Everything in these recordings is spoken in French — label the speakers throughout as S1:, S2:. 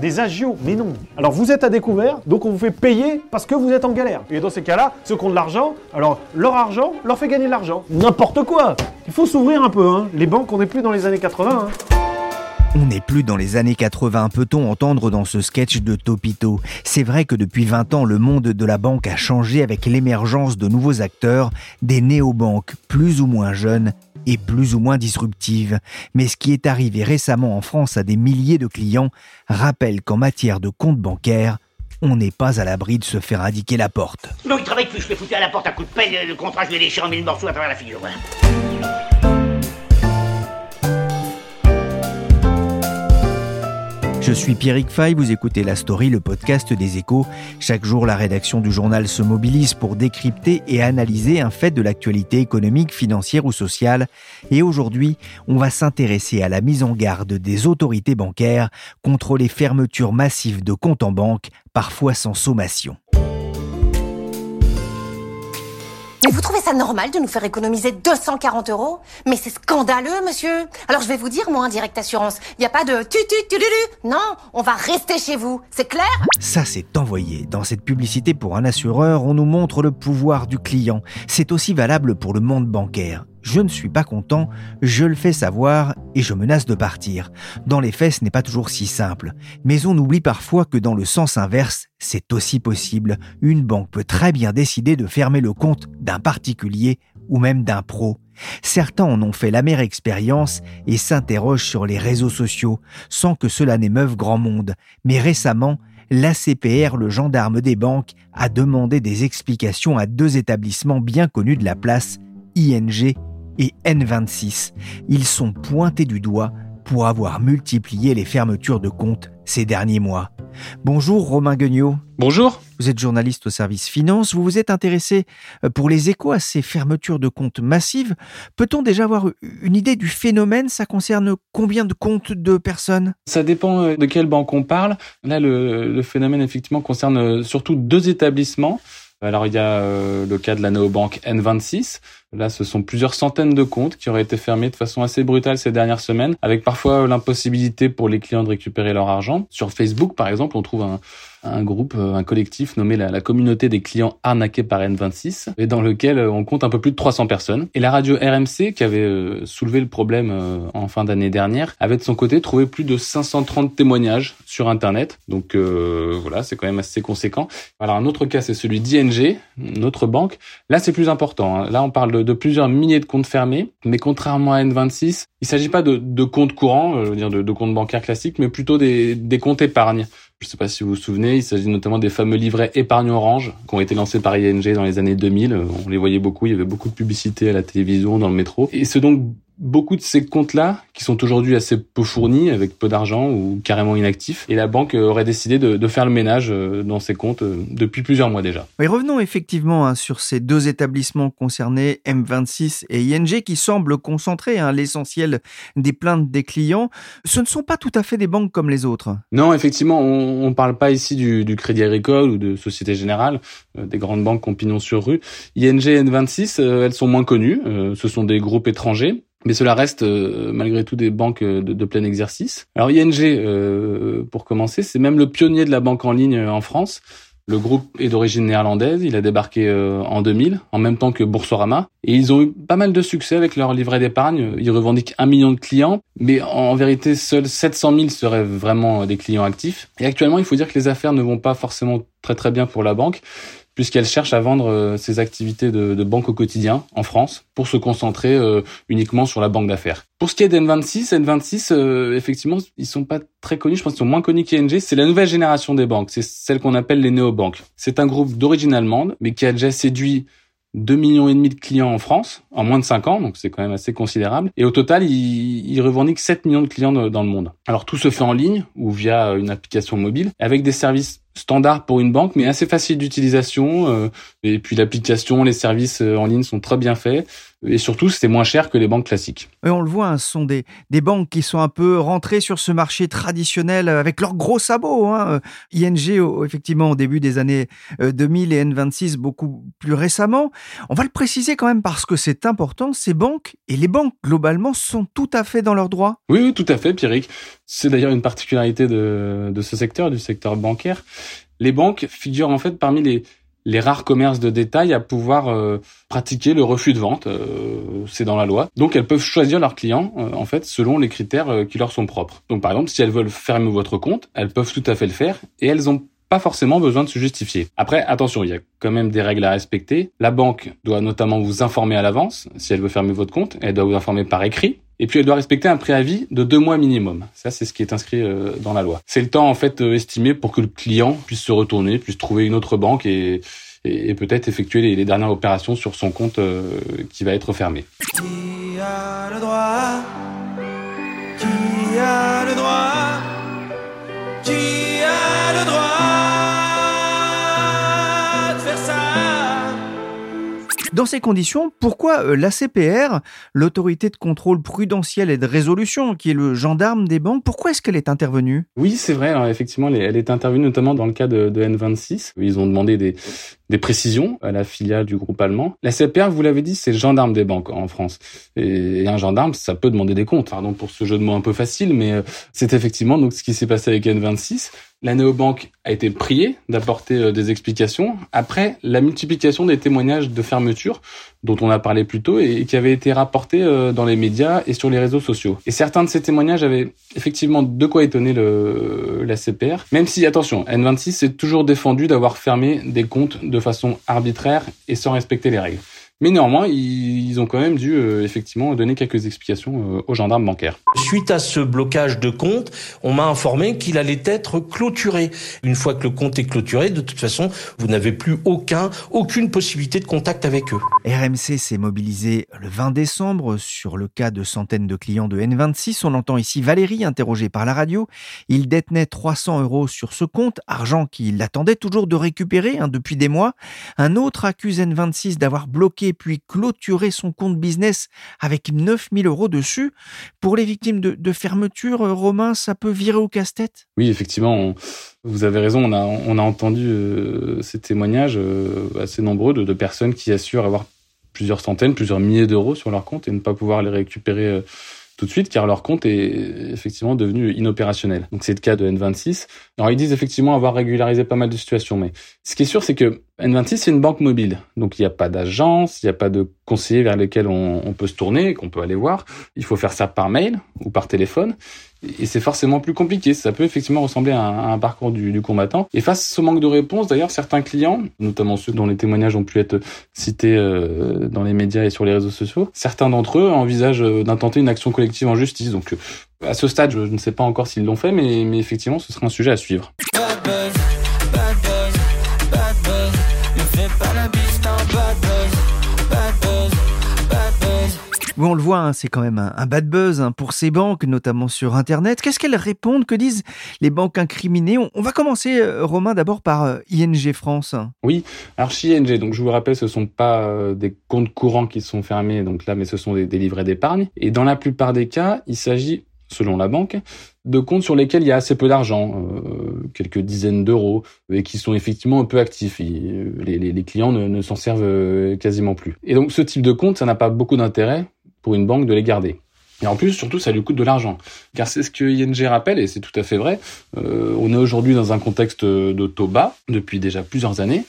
S1: Des agios Mais non Alors vous êtes à découvert, donc on vous fait payer parce que vous êtes en galère. Et dans ces cas-là, ceux qui ont de l'argent, alors leur argent leur fait gagner de l'argent. N'importe quoi Il faut s'ouvrir un peu, hein. Les banques, on n'est plus dans les années 80, hein.
S2: On n'est plus dans les années 80, peut-on entendre dans ce sketch de Topito. C'est vrai que depuis 20 ans, le monde de la banque a changé avec l'émergence de nouveaux acteurs, des néobanques plus ou moins jeunes et plus ou moins disruptives. Mais ce qui est arrivé récemment en France à des milliers de clients rappelle qu'en matière de compte bancaire, on n'est pas à l'abri de se faire indiquer la porte.
S3: Non, il travaille plus, je l'ai foutu à la porte à coup de pelle, le contrat, je l'ai déchiré en mille morceaux à travers la figure.
S2: Suis Pierrick Fay, vous écoutez La Story, le podcast des échos. Chaque jour, la rédaction du journal se mobilise pour décrypter et analyser un fait de l'actualité économique, financière ou sociale. Et aujourd'hui, on va s'intéresser à la mise en garde des autorités bancaires contre les fermetures massives de comptes en banque, parfois sans sommation.
S4: Mais vous trouvez ça normal de nous faire économiser 240 euros? Mais c'est scandaleux, monsieur. Alors je vais vous dire, moi, direct assurance, il n'y a pas de tu tu Non, on va rester chez vous, c'est clair?
S2: Ça, c'est envoyé. Dans cette publicité pour un assureur, on nous montre le pouvoir du client. C'est aussi valable pour le monde bancaire je ne suis pas content, je le fais savoir et je menace de partir. Dans les faits, ce n'est pas toujours si simple. Mais on oublie parfois que dans le sens inverse, c'est aussi possible. Une banque peut très bien décider de fermer le compte d'un particulier ou même d'un pro. Certains en ont fait la mère expérience et s'interrogent sur les réseaux sociaux, sans que cela n'émeuve grand monde. Mais récemment, l'ACPR, le gendarme des banques, a demandé des explications à deux établissements bien connus de la place, ING et N26. Ils sont pointés du doigt pour avoir multiplié les fermetures de comptes ces derniers mois. Bonjour Romain Guignot.
S5: Bonjour.
S2: Vous êtes journaliste au service finance. Vous vous êtes intéressé euh, pour les échos à ces fermetures de comptes massives. Peut-on déjà avoir une idée du phénomène? Ça concerne combien de comptes de personnes?
S5: Ça dépend euh, de quelle banque on parle. Là, le, le phénomène effectivement concerne euh, surtout deux établissements. Alors il y a le cas de la néobanque N26 Là, ce sont plusieurs centaines de comptes qui auraient été fermés de façon assez brutale ces dernières semaines, avec parfois l'impossibilité pour les clients de récupérer leur argent. Sur Facebook, par exemple, on trouve un, un groupe, euh, un collectif nommé la, communauté des clients arnaqués par N26, et dans lequel euh, on compte un peu plus de 300 personnes. Et la radio RMC, qui avait euh, soulevé le problème en fin d'année dernière, avait de son côté trouvé plus de 530 témoignages sur Internet. Donc voilà, c'est quand même assez conséquent. Alors un autre cas, c'est celui d'ING, notre banque. Là, c'est plus important. Hein. Là, on parle de, plusieurs milliers de comptes fermés, mais contrairement à N26, il s'agit pas de, comptes courants, je veux dire de, de, comptes bancaires classiques, mais plutôt des, des comptes épargne. Je ne sais pas si vous vous souvenez, il s'agit notamment des fameux livrets épargne orange qui ont été lancés par ING dans les années 2000. On les voyait beaucoup, il y avait beaucoup de publicité à la télévision, dans le métro. Et c'est donc beaucoup de ces comptes-là, qui sont aujourd'hui assez peu fournis, avec peu d'argent ou carrément inactifs, et la banque aurait décidé de, de faire le ménage euh, dans ces comptes euh, depuis plusieurs mois déjà.
S2: Oui, revenons effectivement hein, sur ces deux établissements concernés, M26 et ING, qui semblent concentrer hein, l'essentiel des plaintes des clients. Ce ne sont pas tout à fait des banques comme les autres.
S5: Non, effectivement, on ne parle pas ici du, du, Crédit Agricole ou de Société Générale, euh, des grandes banques ont sur rue. ING et N26, euh, elles sont moins connues, euh, ce sont des groupes étrangers. Mais cela reste euh, malgré tout des banques euh, de, plein exercice. Alors ING, euh, pour commencer, c'est même le pionnier de la banque en ligne en France. Le groupe est d'origine néerlandaise, il a débarqué en 2000, en même temps que Boursorama, et ils ont eu pas mal de succès avec leur livret d'épargne. Ils revendiquent un million de clients, mais en vérité, seuls 700 000 seraient vraiment des clients actifs. Et actuellement, il faut dire que les affaires ne vont pas forcément très très bien pour la banque, puisqu'elle cherche à vendre euh, ses activités de, de, banque au quotidien en France pour se concentrer euh, uniquement sur la banque d'affaires. Pour ce qui est d'N26, N26, euh, effectivement, ils sont pas très connus, je pense qu'ils sont moins connus qu'ING. C'est la nouvelle génération des banques, c'est celle qu'on appelle les néobanques. C'est un groupe d'origine allemande, mais qui a déjà séduit 2 millions et demi de clients en France en moins de 5 ans, donc c'est quand même assez considérable. Et au total, il, il revendique 7 millions de clients dans le monde. Alors tout se fait en ligne ou via une application mobile avec des services standard pour une banque, mais assez facile d'utilisation. Euh, et puis l'application, les services euh, en ligne sont très bien faits. Et surtout, c'est moins cher que les banques classiques.
S2: Et on le voit, hein, ce sont des, des banques qui sont un peu rentrées sur ce marché traditionnel avec leurs gros sabots. Hein. ING, effectivement, au début des années 2000 euh, et N26 beaucoup plus récemment. On va le préciser quand même parce que c'est important, ces banques et les banques globalement sont tout à fait dans leurs droits.
S5: Oui, oui, tout à fait, Pierrick. C'est d'ailleurs une particularité de, de ce secteur, du secteur bancaire. Les banques figurent en fait parmi les, les rares commerces de détail à pouvoir euh, pratiquer le refus de vente. Euh, c'est dans la loi. Donc elles peuvent choisir leurs clients euh, en fait selon les critères qui leur sont propres. Donc par exemple, si elles veulent fermer votre compte, elles peuvent tout à fait le faire et elles ont pas forcément besoin de se justifier. Après, attention, il y a quand même des règles à respecter. La banque doit notamment vous informer à l'avance si elle veut fermer votre compte. Elle doit vous informer par écrit. Et puis elle doit respecter un préavis de deux mois minimum. Ça, c'est ce qui est inscrit euh, dans la loi. C'est le temps en fait euh, estimé pour que le client puisse se retourner, puisse trouver une autre banque et, peut-être effectuer les, dernières opérations sur son compte euh, qui va être fermé. Dans ces conditions, pourquoi euh, l'ACPR, l'autorité de contrôle prudentiel et de résolution, qui est le gendarme des banques, pourquoi est-ce qu'elle est intervenue? Oui, c'est vrai. Alors effectivement, elle est intervenue notamment dans le cas de, N26. Ils ont demandé des, précisions à la filiale du groupe allemand. La CPR, vous l'avez dit, c'est le gendarme des banques en France. Et un gendarme, ça peut demander des comptes. Pardon pour ce jeu de mots un peu facile, mais euh, c'est effectivement donc ce qui s'est passé avec N26. La néobanque a été priée d'apporter euh, des explications après la multiplication des témoignages de fermeture dont on a parlé plus tôt et qui avaient été rapportés euh, dans les médias et sur les réseaux sociaux. Et certains de ces témoignages avaient effectivement de quoi étonner la CPR, même si, attention, N26 s'est toujours défendu d'avoir fermé des comptes de façon arbitraire et sans respecter les règles. Mais néanmoins, ils ont quand même dû euh, effectivement donner quelques explications euh, aux gendarmes bancaires.
S6: Suite à ce blocage de compte, on m'a informé qu'il allait être clôturé. Une fois que le compte est clôturé, de toute façon, vous n'avez plus aucun, aucune possibilité de contact avec eux.
S2: RMC s'est mobilisé le 20 décembre sur le cas de centaines de clients de N26. On entend ici Valérie interrogée par la radio. Il détenait 300 euros sur ce compte, argent qu'il attendait toujours de récupérer hein, depuis des mois. Un autre accuse N26 d'avoir bloqué puis clôturer son compte business avec 9000 euros dessus. Pour les victimes de, fermeture, euh, Romain, ça peut virer au casse-tête?
S5: Oui, effectivement, vous avez raison, on a, on a entendu euh, ces témoignages euh, assez nombreux de, personnes qui assurent avoir plusieurs centaines, plusieurs milliers d'euros sur leur compte et ne pas pouvoir les récupérer tout de suite car leur compte est effectivement devenu inopérationnel. Donc c'est le cas de N26. Alors ils disent effectivement avoir régularisé pas mal de situations, mais ce qui est sûr c'est que N26 c'est une banque mobile, donc il n'y a pas d'agence, il n'y a pas de conseiller vers lesquels on, peut se tourner, qu'on peut aller voir. Il faut faire ça par mail ou par téléphone et c'est forcément plus compliqué. Ça peut effectivement ressembler à un, parcours du, combattant. Et face ce manque de réponse, d'ailleurs, certains clients, notamment ceux dont les témoignages ont pu être cités euh, dans les médias et sur les réseaux sociaux, certains d'entre eux envisagent euh, d'intenter une action collective en justice. Donc, euh, à ce stade, je ne sais pas encore s'ils l'ont fait, mais, mais effectivement, ce serait un sujet à suivre.
S2: On le voit, hein, c'est quand même un, bad buzz hein, pour ces banques, notamment sur Internet. Qu'est-ce qu'elles répondent? Que disent les banques incriminées? On, va commencer, euh, Romain, d'abord par euh, ING France.
S5: Oui, alors chez ING, donc je vous rappelle, ce sont pas euh, des comptes courants qui sont fermés, donc là, mais ce sont des, livrets d'épargne. Et dans la plupart des cas, il s'agit selon la banque, de comptes sur lesquels il y a assez peu d'argent, quelques dizaines d'euros, et qui sont effectivement un peu actifs. les, clients ne, ne s'en servent quasiment plus. Et donc ce type de compte, ça n'a pas beaucoup d'intérêt pour une banque de les garder. Et en plus, surtout, ça lui coûte de l'argent. Car c'est ce que ING rappelle, et c'est tout à fait vrai. Euh, on est aujourd'hui dans un contexte de taux bas depuis déjà plusieurs années.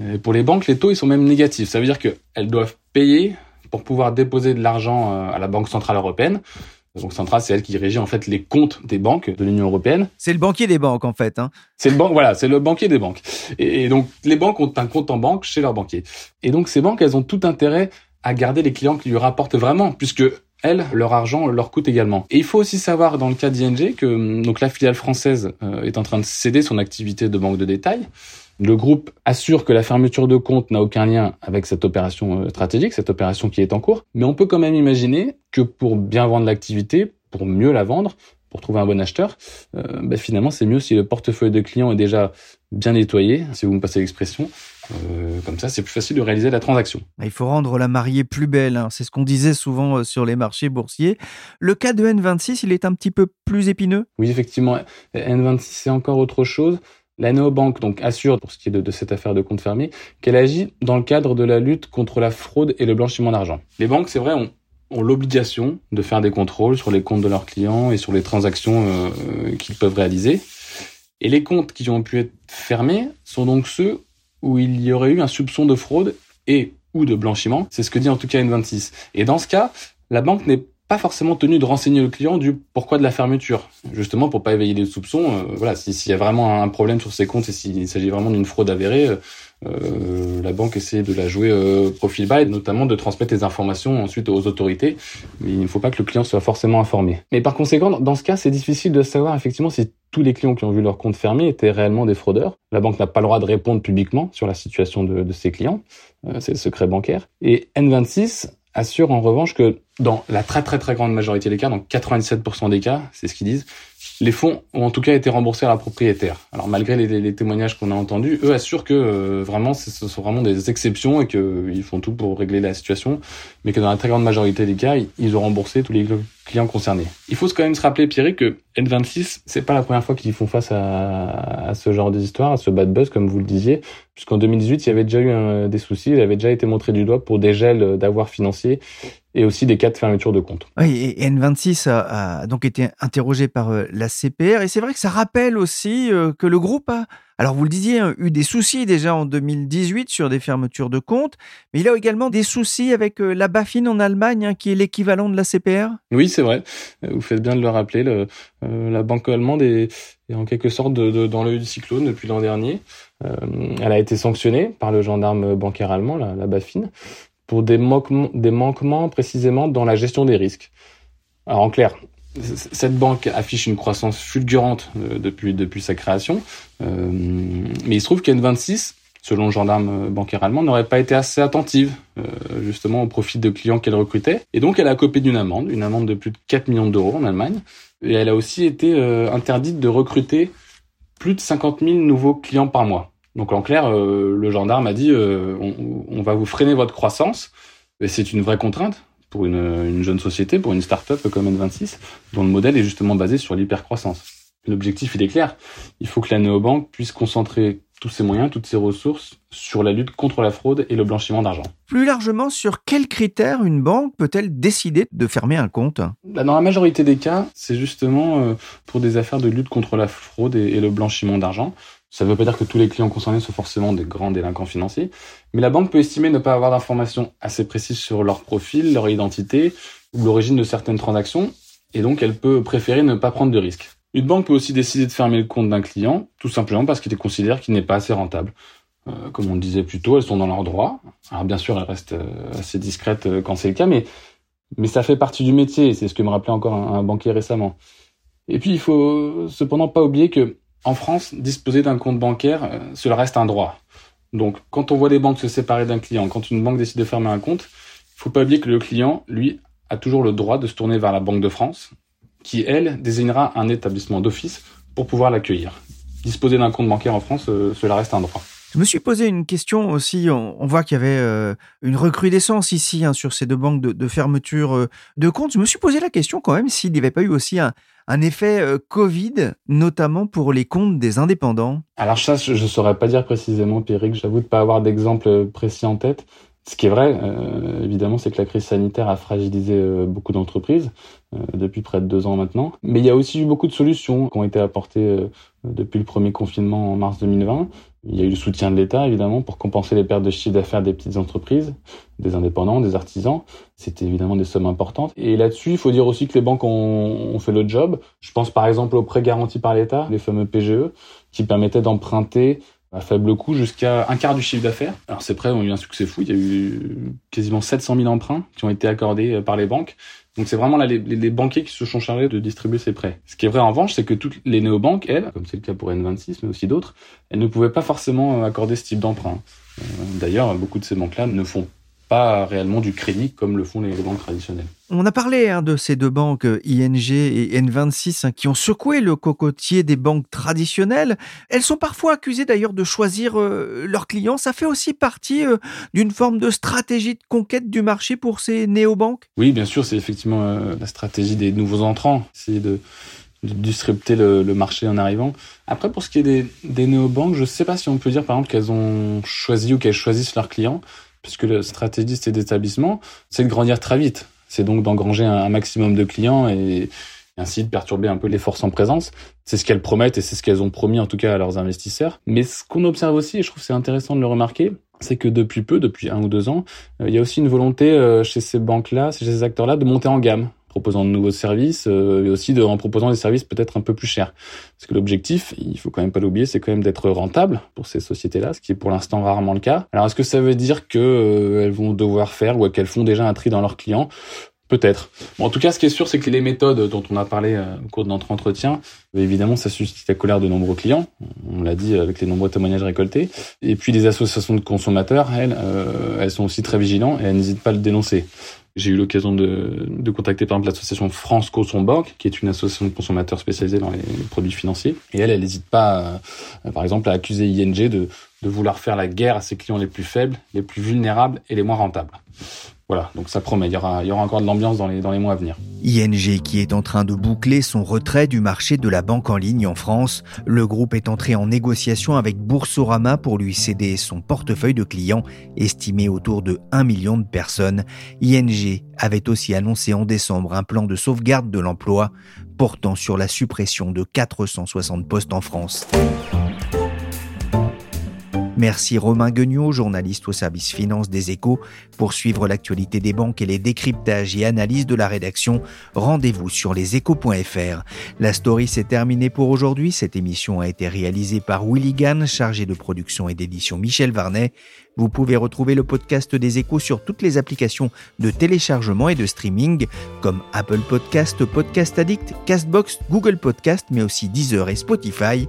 S5: Et pour les banques, les taux, ils sont même négatifs. Ça veut dire qu'elles doivent payer pour pouvoir déposer de l'argent euh, à la Banque Centrale Européenne. La Banque Centrale, c'est elle qui régit en fait les comptes des banques de l'Union Européenne.
S2: C'est le banquier des banques, en fait. Hein.
S5: C'est le banque, voilà, c'est le banquier des banques. Et, et donc, les banques ont un compte en banque chez leur banquier. Et donc, ces banques, elles ont tout intérêt à garder les clients qui lui rapportent vraiment, puisque elles, leur argent leur coûte également. Et il faut aussi savoir dans le cas d'ING que donc la filiale française euh, est en train de céder son activité de banque de détail. Le groupe assure que la fermeture de compte n'a aucun lien avec cette opération euh, stratégique, cette opération qui est en cours, mais on peut quand même imaginer que pour bien vendre l'activité, pour mieux la vendre, pour trouver un bon acheteur, euh, bah, finalement c'est mieux si le portefeuille de clients est déjà bien nettoyé, si vous me passez l'expression. Euh, comme ça, c'est plus facile de réaliser la transaction.
S2: Il faut rendre la mariée plus belle, hein. c'est ce qu'on disait souvent euh, sur les marchés boursiers. Le cas de N26, il est un petit peu plus épineux?
S5: Oui, effectivement, N26 c'est encore autre chose. La néobanque donc assure, pour ce qui est de, de, cette affaire de compte fermé, qu'elle agit dans le cadre de la lutte contre la fraude et le blanchiment d'argent. Les banques, c'est vrai, ont ont l'obligation de faire des contrôles sur les comptes de leurs clients et sur les transactions euh, qu'ils peuvent réaliser. Et les comptes qui ont pu être fermés sont donc ceux où il y aurait eu un soupçon de fraude et ou de blanchiment. C'est ce que dit en tout cas N26. Et dans ce cas, la banque n'est pas forcément tenue de renseigner le client du pourquoi de la fermeture, justement pour pas éveiller les soupçons. Euh, voilà, s'il y a vraiment un problème sur ses comptes et s'il s'agit vraiment d'une fraude avérée, euh, euh, la banque essaie de la jouer euh, profil bas notamment de transmettre les informations ensuite aux autorités. Mais il ne faut pas que le client soit forcément informé. Mais par conséquent, dans ce cas, c'est difficile de savoir effectivement si tous les clients qui ont vu leur compte fermé étaient réellement des fraudeurs. La banque n'a pas le droit de répondre publiquement sur la situation de, de ses clients. Euh, c'est le secret bancaire. Et N26 assure en revanche que dans la très très très grande majorité des cas, dans 97% des cas, c'est ce qu'ils disent, les fonds ont en tout cas été remboursés à la propriétaire. Alors malgré les, témoignages qu'on a entendus, eux assurent que euh, vraiment ce sont vraiment des exceptions et qu'ils font tout pour régler la situation, mais que dans la très grande majorité des cas, ils ont remboursé tous les clients concernés. Il faut quand même se rappeler, Pierre, que N26, c'est pas la première fois qu'ils font face à, ce genre d'histoire, à ce bad buzz, comme vous le disiez, puisqu'en 2018, il y avait déjà eu un, des soucis, il avait déjà été montré du doigt pour des gels d'avoirs financiers et aussi des cas de fermeture de compte.
S2: Oui, et N26 a, a donc été interrogé par euh, la CPR, et c'est vrai que ça rappelle aussi euh, que le groupe a, alors vous le disiez, hein, eu des soucis déjà en 2018 sur des fermetures de comptes, mais il a également des soucis avec euh, la BaFin en Allemagne, hein, qui est l'équivalent de la CPR
S5: Oui, c'est vrai, vous faites bien de le rappeler, le, euh, la banque allemande est, est en quelque sorte de, de, dans l'œil du cyclone depuis l'an dernier. Euh, elle a été sanctionnée par le gendarme bancaire allemand, la, la BaFin, pour des, des manquements précisément dans la gestion des risques. Alors en clair, cette banque affiche une croissance fulgurante euh, depuis, depuis sa création, euh, mais il se trouve qu'N26, selon le gendarme bancaire allemand, n'aurait pas été assez attentive euh, justement au profit de clients qu'elle recrutait, et donc elle a copé d'une amende, une amende de plus de 4 millions d'euros en Allemagne, et elle a aussi été euh, interdite de recruter plus de 50 000 nouveaux clients par mois. Donc en clair, euh, le gendarme a dit euh, on, on, va vous freiner votre croissance. Et c'est une vraie contrainte pour une, une jeune société, pour une start-up comme N26, dont le modèle est justement basé sur l'hypercroissance. L'objectif, il est clair. Il faut que la néobanque puisse concentrer tous ses moyens, toutes ses ressources sur la lutte contre la fraude et le blanchiment d'argent.
S2: Plus largement, sur quels critères une banque peut-elle décider de fermer un compte?
S5: Dans la majorité des cas, c'est justement euh, pour des affaires de lutte contre la fraude et le blanchiment d'argent. Ça ne veut pas dire que tous les clients concernés sont forcément des grands délinquants financiers, mais la banque peut estimer ne pas avoir d'informations assez précises sur leur profil, leur identité ou l'origine de certaines transactions, et donc elle peut préférer ne pas prendre de risques. Une banque peut aussi décider de fermer le compte d'un client, tout simplement parce qu'il considère qu'il n'est pas assez rentable. Euh, comme on le disait plus tôt, elles sont dans leurs droits. Alors bien sûr, elles restent euh, assez discrètes euh, quand c'est le cas, mais, mais ça fait partie du métier, c'est ce que me rappelait encore un, un banquier récemment. Et puis il faut cependant pas oublier que en France, disposer d'un compte bancaire, euh, cela reste un droit. Donc, quand on voit des banques se séparer d'un client, quand une banque décide de fermer un compte, il faut pas oublier que le client, lui, a toujours le droit de se tourner vers la Banque de France, qui, elle, désignera un établissement d'office pour pouvoir l'accueillir. Disposer d'un compte bancaire en France, euh, cela reste un droit.
S2: Je me suis posé une question aussi. On, voit qu'il y avait euh, une recrudescence ici hein, sur ces deux banques de, fermeture euh, de comptes. Je me suis posé la question quand même s'il n'y avait pas eu aussi un, effet euh, Covid, notamment pour les comptes des indépendants.
S5: Alors ça, je ne saurais pas dire précisément, Pierrick. J'avoue de pas avoir d'exemple précis en tête. Ce qui est vrai, évidemment, c'est que la crise sanitaire a fragilisé beaucoup d'entreprises depuis près de deux ans maintenant. Mais il y a aussi eu beaucoup de solutions qui ont été apportées depuis le premier confinement en mars 2020. Il y a eu le soutien de l'État, évidemment, pour compenser les pertes de chiffre d'affaires des petites entreprises, des indépendants, des artisans. C'était évidemment des sommes importantes. Et là-dessus, il faut dire aussi que les banques ont, ont fait le job. Je pense par exemple aux prêts garantis par l'État, les fameux PGE, qui permettaient d'emprunter à faible coût jusqu'à un quart du chiffre d'affaires. Alors ces prêts ont eu un succès fou. Il y a eu quasiment 700 000 emprunts qui ont été accordés par les banques. Donc c'est vraiment là les, banquiers qui se sont chargés de distribuer ces prêts. Ce qui est vrai en revanche, c'est que toutes les néobanques, elles, comme c'est le cas pour N26, mais aussi d'autres, elles ne pouvaient pas forcément accorder ce type d'emprunt. Euh, d'ailleurs, beaucoup de ces banques-là ne font pas réellement du crédit comme le font les, banques traditionnelles.
S2: On a parlé hein, de ces deux banques, ING et N26, hein, qui ont secoué le cocotier des banques traditionnelles. Elles sont parfois accusées d'ailleurs de choisir euh, leurs clients. Ça fait aussi partie euh, d'une forme de stratégie de conquête du marché pour ces néobanques?
S5: Oui, bien sûr, c'est effectivement euh, la stratégie des nouveaux entrants. C'est de de disrupter le, marché en arrivant. Après, pour ce qui est des, des néobanques, je ne sais pas si on peut dire par exemple qu'elles ont choisi ou qu'elles choisissent leurs clients puisque la stratégie de établissements, c'est de grandir très vite. C'est donc d'engranger un, maximum de clients et, ainsi de perturber un peu les forces en présence. C'est ce qu'elles promettent et c'est ce qu'elles ont promis en tout cas à leurs investisseurs. Mais ce qu'on observe aussi, et je trouve c'est intéressant de le remarquer, c'est que depuis peu, depuis un ou deux ans, euh, il y a aussi une volonté euh, chez ces banques-là, chez ces acteurs-là, de monter en gamme proposant de nouveaux services euh, et aussi de, en proposant des services peut-être un peu plus chers. Parce que l'objectif, il faut quand même pas l'oublier, c'est quand même d'être rentable pour ces sociétés-là, ce qui est pour l'instant rarement le cas. Alors est-ce que ça veut dire que euh, elles vont devoir faire ou qu'elles font déjà un tri dans leurs clients? Peut-être. Bon, en tout cas, ce qui est sûr, c'est que les méthodes dont on a parlé euh, au cours de notre entretien, évidemment, ça suscite la colère de nombreux clients. On l'a dit avec les nombreux témoignages récoltés. Et puis, les associations de consommateurs, elles, elles sont aussi très vigilantes et elles n'hésitent pas à le dénoncer. J'ai eu l'occasion de, de, contacter par exemple l'association France Banque, qui est une association de consommateurs spécialisée dans les produits financiers. Et elle, elle n'hésite pas, euh, par exemple, à accuser ING de, de vouloir faire la guerre à ses clients les plus faibles, les plus vulnérables et les moins rentables. Voilà, donc ça promet, il y aura, il y aura encore de l'ambiance dans les, dans les mois à venir.
S2: ING qui est en train de boucler son retrait du marché de la banque en ligne en France. Le groupe est entré en négociation avec Boursorama pour lui céder son portefeuille de clients, estimé autour de 1 million de personnes. ING avait aussi annoncé en décembre un plan de sauvegarde de l'emploi portant sur la suppression de 460 postes en France. Merci Romain Guignot, journaliste au service finance des échos. Pour suivre l'actualité des banques et les décryptages et analyses de la rédaction, rendez-vous sur leséchos.fr. La story s'est terminée pour aujourd'hui. Cette émission a été réalisée par Willy Gann, chargé de production et d'édition Michel Varnet. Vous pouvez retrouver le podcast des échos sur toutes les applications de téléchargement et de streaming comme Apple Podcast, Podcast Addict, Castbox, Google Podcast, mais aussi Deezer et Spotify.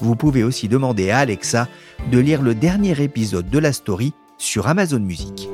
S2: Vous pouvez aussi demander à Alexa de lire le dernier épisode de la story sur Amazon Music.